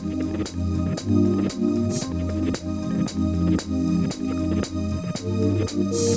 Thank you.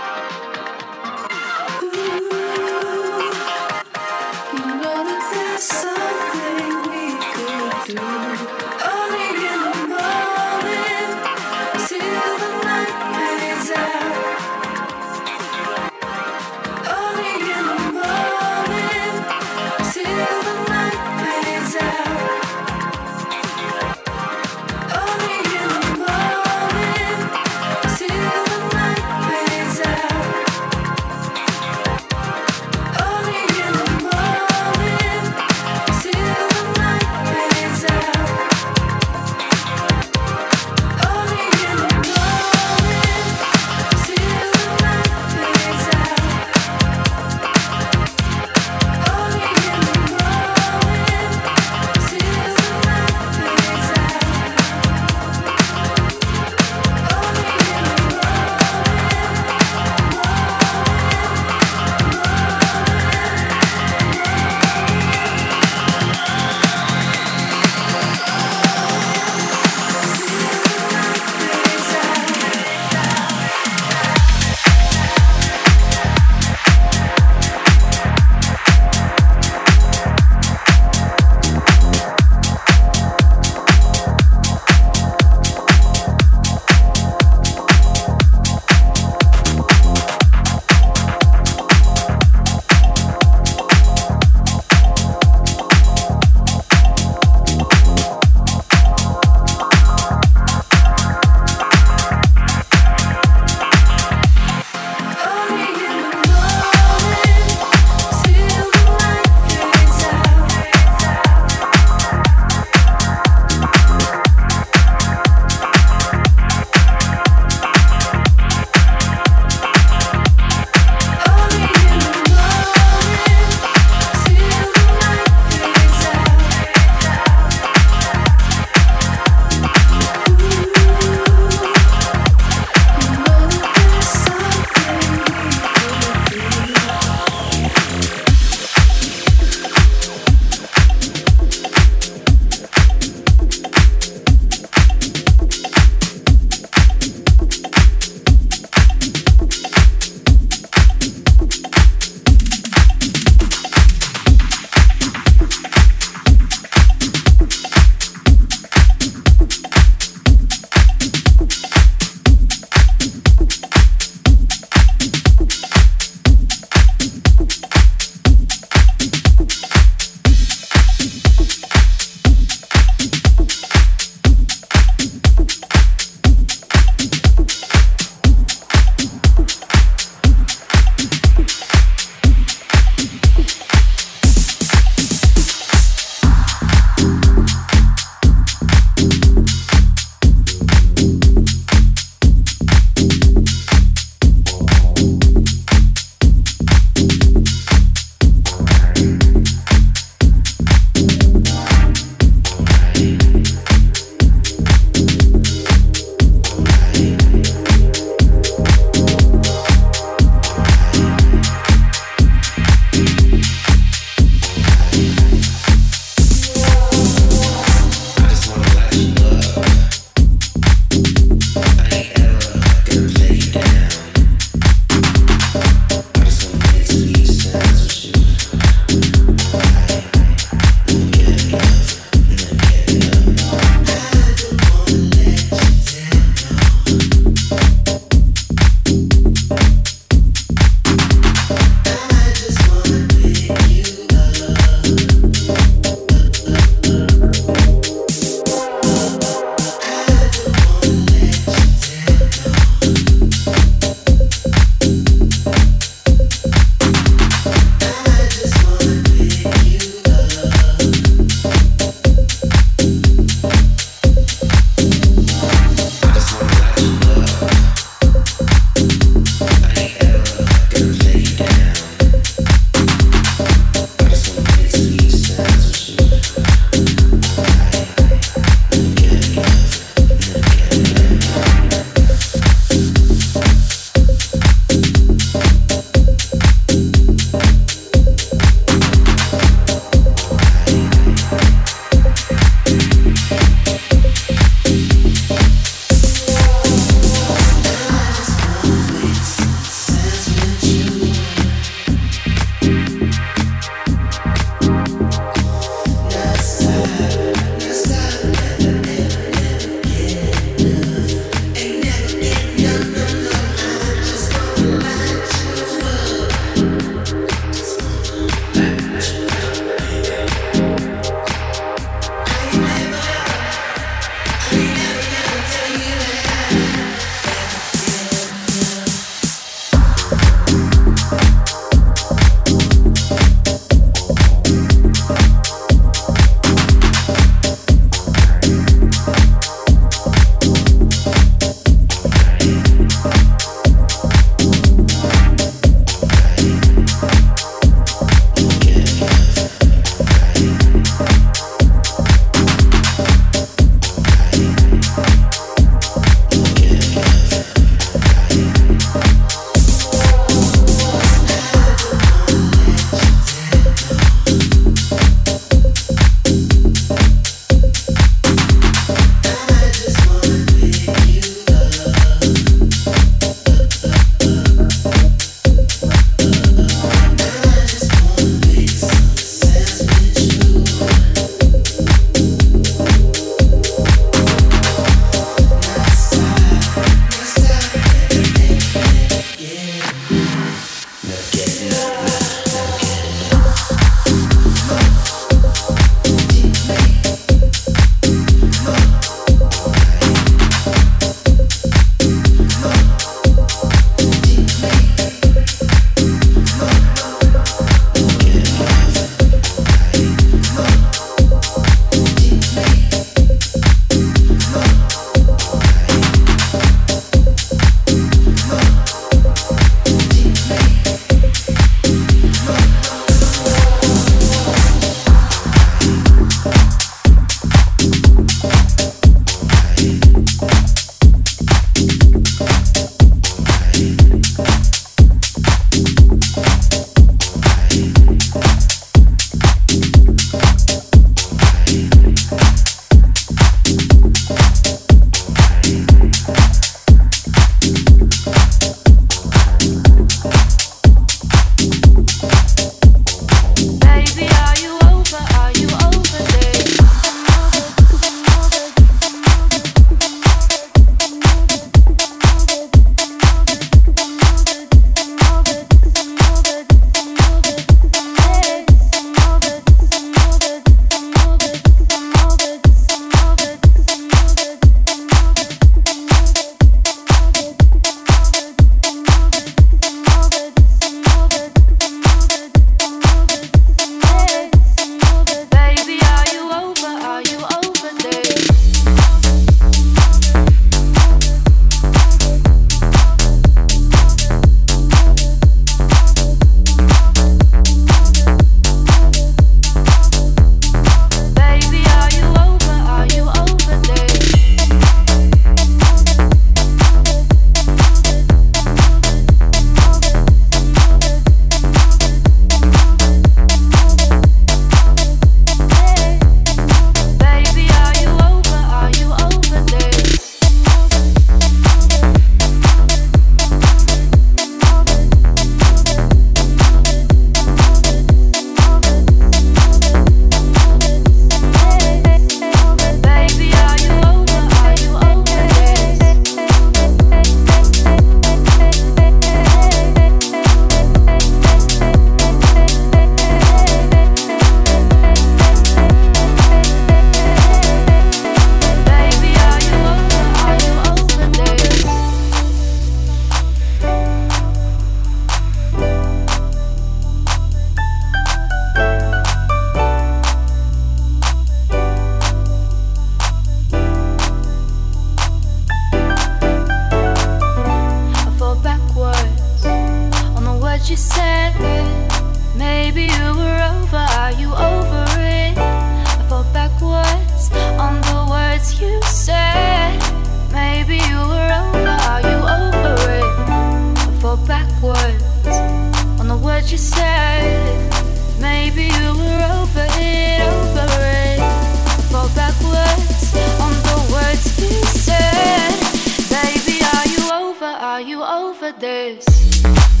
This?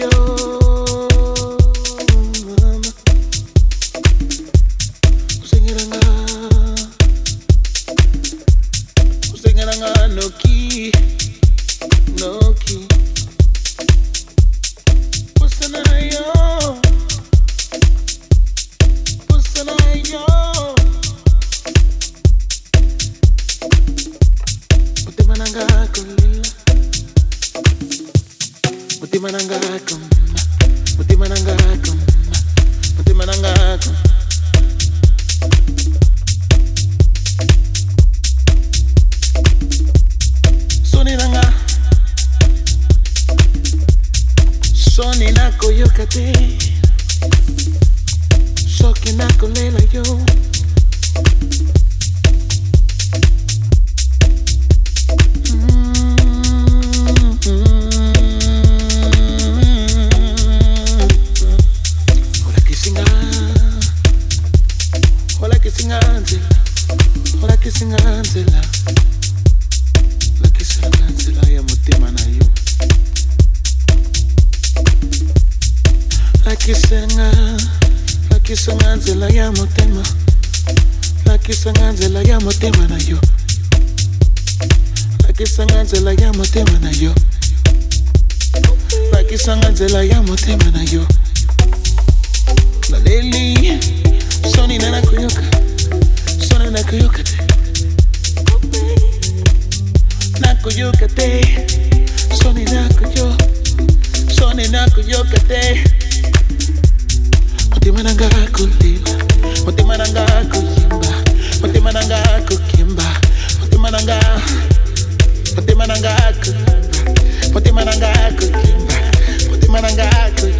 yo. Yucate, Soninacoyo, Soninacoyocate. Otimananga Kuntimba, Otimananga Kukimba, Otimananga Kukimba, Otimananga, Otimananga Kukimba, Otimananga Kukimba, Otimananga Kukimba.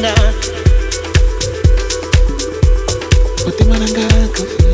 nanga motema nanga